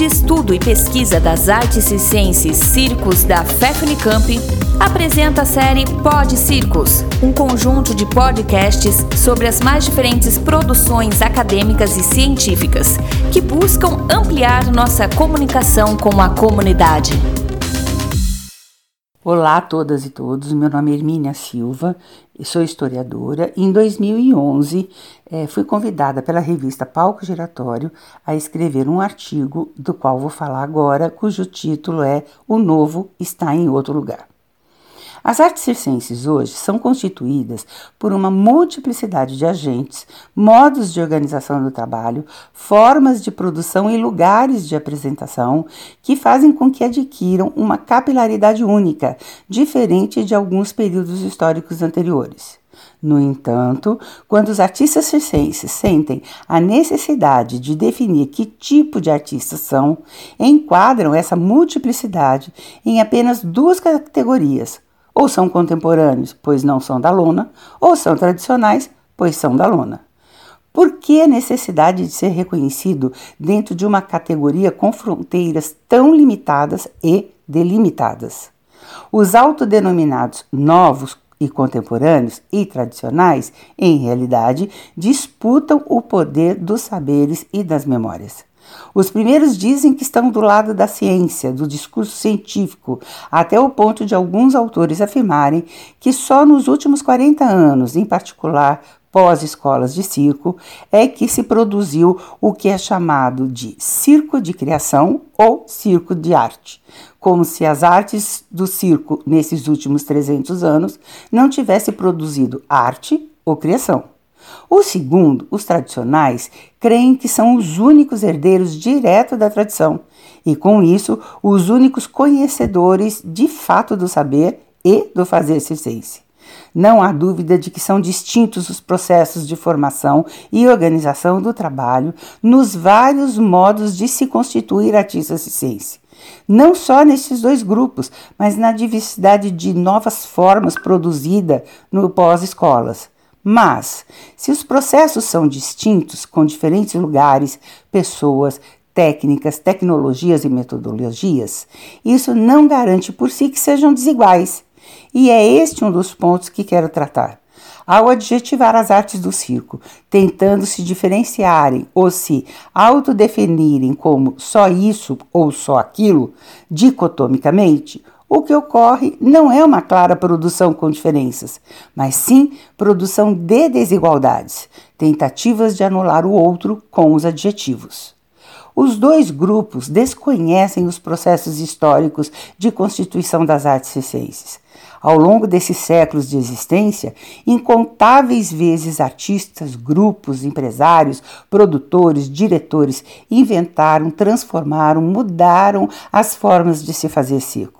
de Estudo e Pesquisa das Artes Circenses Circos da FEFNICAMP, apresenta a série Pod Circos, um conjunto de podcasts sobre as mais diferentes produções acadêmicas e científicas que buscam ampliar nossa comunicação com a comunidade. Olá a todas e todos, meu nome é Hermínia Silva, sou historiadora e em 2011 eh, fui convidada pela revista Palco Giratório a escrever um artigo do qual vou falar agora, cujo título é O Novo está em outro lugar. As artes circenses hoje são constituídas por uma multiplicidade de agentes, modos de organização do trabalho, formas de produção e lugares de apresentação que fazem com que adquiram uma capilaridade única, diferente de alguns períodos históricos anteriores. No entanto, quando os artistas circenses sentem a necessidade de definir que tipo de artistas são, enquadram essa multiplicidade em apenas duas categorias: ou são contemporâneos, pois não são da lona, ou são tradicionais, pois são da lona. Por que a necessidade de ser reconhecido dentro de uma categoria com fronteiras tão limitadas e delimitadas? Os autodenominados novos e contemporâneos e tradicionais, em realidade, disputam o poder dos saberes e das memórias. Os primeiros dizem que estão do lado da ciência, do discurso científico, até o ponto de alguns autores afirmarem que só nos últimos 40 anos, em particular pós-escolas de circo, é que se produziu o que é chamado de circo de criação ou circo de arte, como se as artes do circo nesses últimos 300 anos não tivessem produzido arte ou criação. O segundo, os tradicionais, creem que são os únicos herdeiros direto da tradição e, com isso, os únicos conhecedores de fato do saber e do fazer circense. Não há dúvida de que são distintos os processos de formação e organização do trabalho nos vários modos de se constituir artista circense. Não só nesses dois grupos, mas na diversidade de novas formas produzida no pós-escolas. Mas, se os processos são distintos, com diferentes lugares, pessoas, técnicas, tecnologias e metodologias, isso não garante por si que sejam desiguais. E é este um dos pontos que quero tratar. Ao adjetivar as artes do circo, tentando se diferenciarem ou se autodefinirem como só isso ou só aquilo, dicotomicamente, o que ocorre não é uma clara produção com diferenças, mas sim produção de desigualdades, tentativas de anular o outro com os adjetivos. Os dois grupos desconhecem os processos históricos de constituição das artes circenses. Ao longo desses séculos de existência, incontáveis vezes artistas, grupos, empresários, produtores, diretores inventaram, transformaram, mudaram as formas de se fazer circo.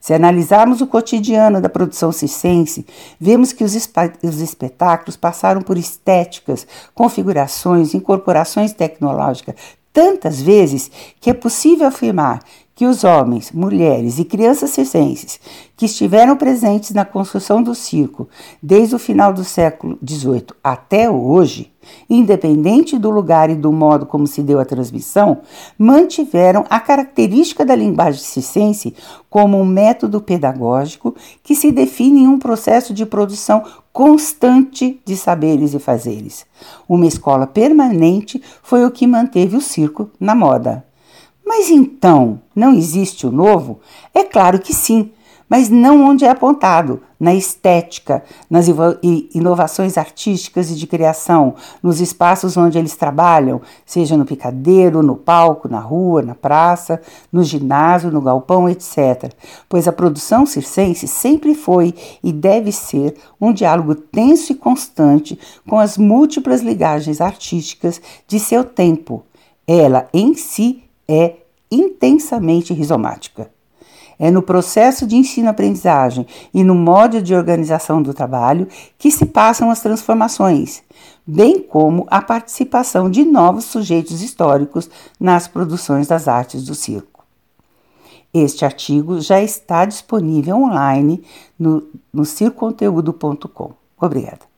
Se analisarmos o cotidiano da produção circense, vemos que os, os espetáculos passaram por estéticas, configurações, incorporações tecnológicas tantas vezes que é possível afirmar que os homens, mulheres e crianças circenses que estiveram presentes na construção do circo desde o final do século XVIII até hoje, independente do lugar e do modo como se deu a transmissão, mantiveram a característica da linguagem circense como um método pedagógico que se define em um processo de produção constante de saberes e fazeres. Uma escola permanente foi o que manteve o circo na moda. Mas então, não existe o novo? É claro que sim, mas não onde é apontado, na estética, nas inovações artísticas e de criação, nos espaços onde eles trabalham, seja no picadeiro, no palco, na rua, na praça, no ginásio, no galpão, etc. Pois a produção circense sempre foi e deve ser um diálogo tenso e constante com as múltiplas ligagens artísticas de seu tempo. Ela em si é intensamente rizomática. É no processo de ensino-aprendizagem e no modo de organização do trabalho que se passam as transformações, bem como a participação de novos sujeitos históricos nas produções das artes do circo. Este artigo já está disponível online no, no circonteúdo.com. Obrigada.